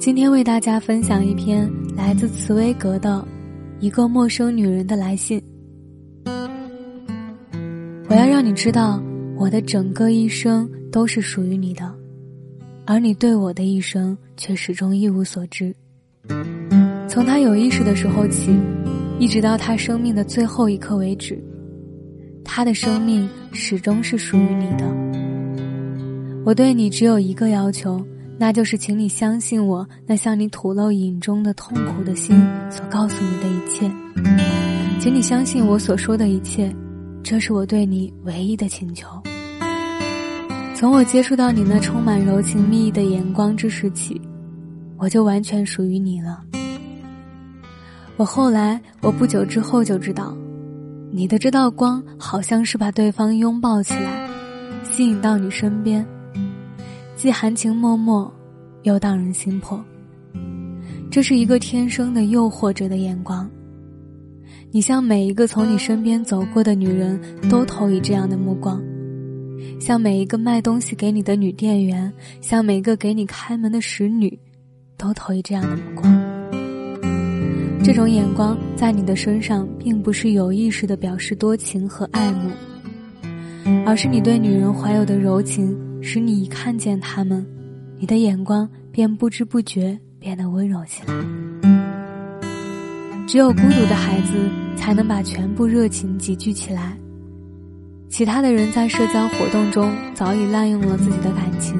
今天为大家分享一篇来自茨威格的《一个陌生女人的来信》。我要让你知道，我的整个一生都是属于你的，而你对我的一生却始终一无所知。从他有意识的时候起，一直到他生命的最后一刻为止，他的生命始终是属于你的。我对你只有一个要求。那就是，请你相信我那向你吐露隐中的痛苦的心所告诉你的一切，请你相信我所说的一切，这是我对你唯一的请求。从我接触到你那充满柔情蜜意的眼光之时起，我就完全属于你了。我后来，我不久之后就知道，你的这道光好像是把对方拥抱起来，吸引到你身边。既含情脉脉，又荡人心魄。这是一个天生的诱惑者的眼光。你向每一个从你身边走过的女人都投以这样的目光，向每一个卖东西给你的女店员，向每个给你开门的使女，都投以这样的目光。这种眼光在你的身上，并不是有意识的表示多情和爱慕，而是你对女人怀有的柔情。使你一看见他们，你的眼光便不知不觉变得温柔起来。只有孤独的孩子才能把全部热情集聚起来，其他的人在社交活动中早已滥用了自己的感情，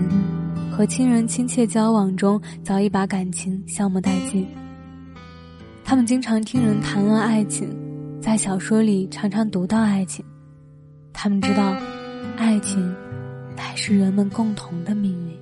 和亲人亲切交往中早已把感情消磨殆尽。他们经常听人谈论爱情，在小说里常常读到爱情，他们知道，爱情。是人们共同的命运。